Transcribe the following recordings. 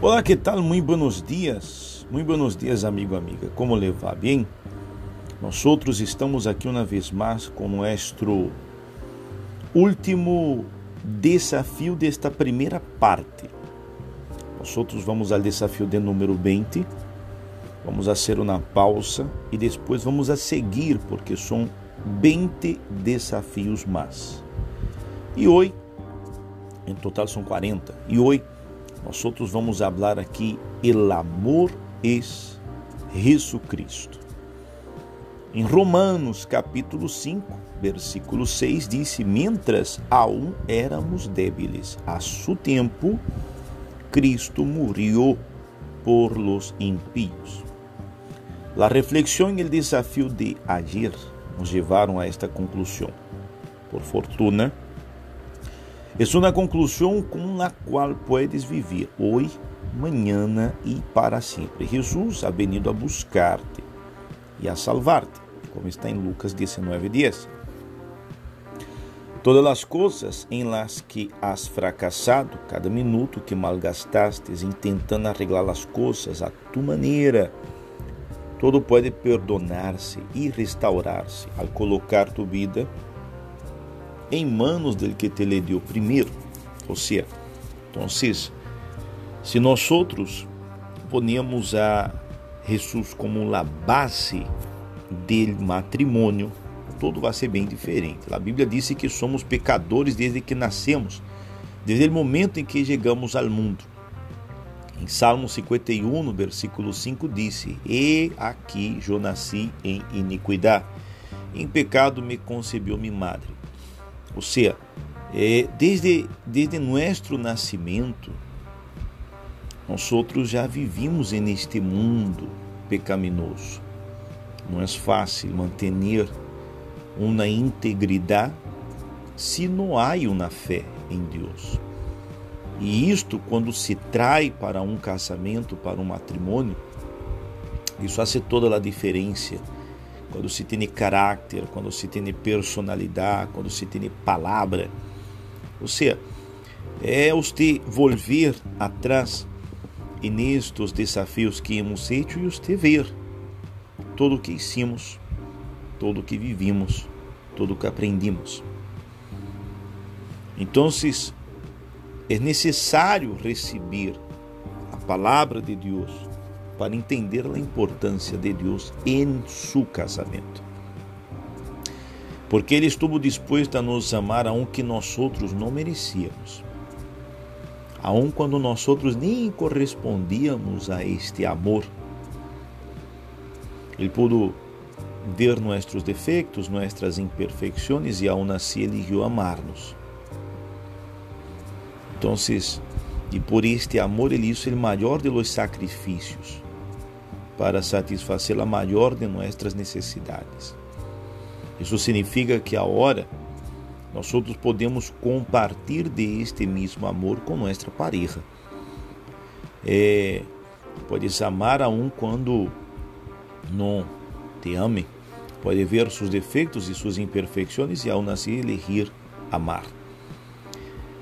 Olá, que tal? Muito buenos dias. Muito buenos dias, amigo, amiga. Como levar? Bem? Nós outros estamos aqui uma vez mais com nosso último desafio desta primeira parte. Nós outros vamos ao desafio de número 20. Vamos a ser uma pausa e depois vamos a seguir, porque são 20 desafios mais. E hoje, em total são 40. E hoje nós outros vamos falar aqui el amor es Jesucristo. Em Romanos capítulo 5, versículo 6 disse: "Mientras aún éramos débiles, a su tempo Cristo murió por los impíos." La reflexión y el desafío de ayer nos llevaron a esta conclusão. Por fortuna, é uma conclusão com a qual puedes viver hoje, amanhã e para sempre. Jesus ha venido a buscar-te e a salvar-te, como está em Lucas 19:10. Todas as coisas em las que has fracassado, cada minuto que malgastastes tentando arreglar as coisas a tu maneira, todo pode perdonar-se e restaurar-se ao colocar tu vida em manos del que te le dio primeiro. Ou seja, então, se nós outros ponemos a Jesus como a base do matrimônio, tudo vai ser bem diferente. A Bíblia disse que somos pecadores desde que nascemos, desde o momento em que chegamos ao mundo. Em Salmo 51, no versículo 5, disse: E aqui eu nasci em iniquidade, em pecado me concebeu minha madre. Ou seja, é, desde, desde nosso nascimento, nós outros já vivimos neste mundo pecaminoso. Não é fácil manter uma integridade se não há uma fé em Deus. E isto, quando se trai para um casamento, para um matrimônio, isso faz toda a diferença quando se tem caráter, quando se tem personalidade, quando se tem palavra. Ou seja, é você volver atrás e nestes desafios que hemos feito e você ver tudo o que hicimos, tudo o que vivimos, tudo o que aprendimos. Então, é necessário receber a palavra de Deus para entender a importância de Deus em seu casamento. Porque Ele estuvo disposto a nos amar a um que nós outros não merecíamos. A um quando nós outros nem correspondíamos a este amor. Ele pôde ver nossos defeitos, nossas imperfeições e aún assim eligiu amar-nos. Então, e por este amor ele hizo o maior de los sacrifícios para satisfazer a maior de nossas necessidades. Isso significa que agora nós outros podemos compartilhar de este mesmo amor com nossa pareja. É, podes amar a um quando não te ame, pode ver seus defeitos e suas imperfeições e ao nascer elegir amar.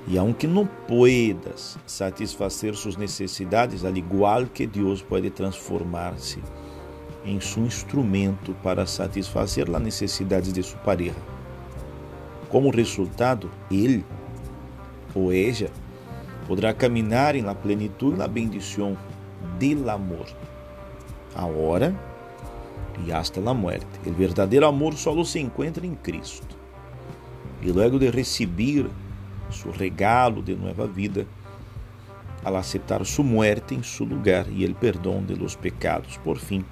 E aunque não puedas satisfazer suas necessidades, al igual que Deus pode transformar-se em seu instrumento para satisfazer as necessidades de sua pareja. Como resultado, ele ou ella poderá caminhar em la plenitude e la bendição del amor, agora e hasta la muerte. O verdadeiro amor só se encontra em Cristo. E logo de receber su regalo de nueva vida, al aceptar su muerte en su lugar y el perdón de los pecados. Por fin,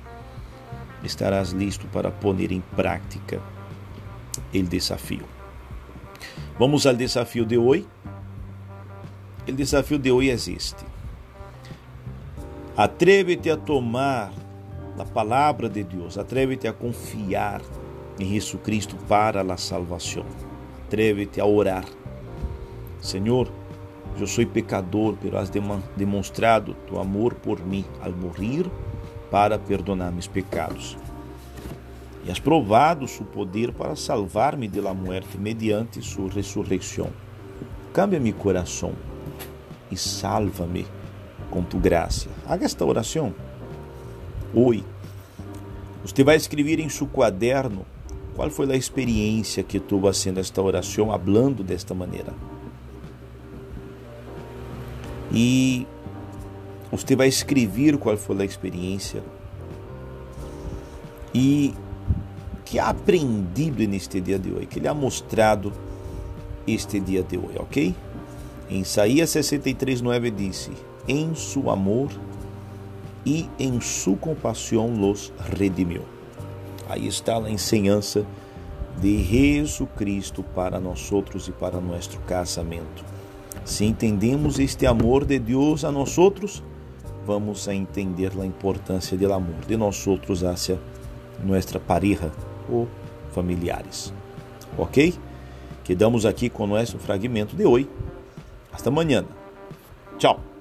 estarás listo para poner em prática o desafio. Vamos ao desafio de hoje. O desafio de hoje é este. Atrévete a tomar a palavra de Deus, atrévete a confiar em Jesus Cristo para a salvação. Atrévete a orar Senhor, eu sou pecador, pero has demonstrado tu amor por mim al morrer para perdonar meus pecados. E has provado su poder para salvar-me de la muerte mediante sua ressurreição. Cambia meu coração e salva-me com tu graça. Haga esta oração. Oi. Você vai escrever em seu caderno qual foi a experiência que tuvo haciendo esta oração, hablando desta maneira. E você vai escrever qual foi a experiência e que aprendido neste dia de hoje, que ele ha mostrado este dia de hoje, ok? Em Isaías 63, 9 disse: Em su amor e em su compaixão los redimiu. Aí está a ensinança de Jesus Cristo para nós outros e para nosso casamento. Se entendemos este amor de Deus a nós outros, vamos a entender a importância do amor de nós outros hacia nossa pareja ou familiares. Ok? Quedamos aqui com nosso fragmento de hoje. Hasta amanhã. Tchau.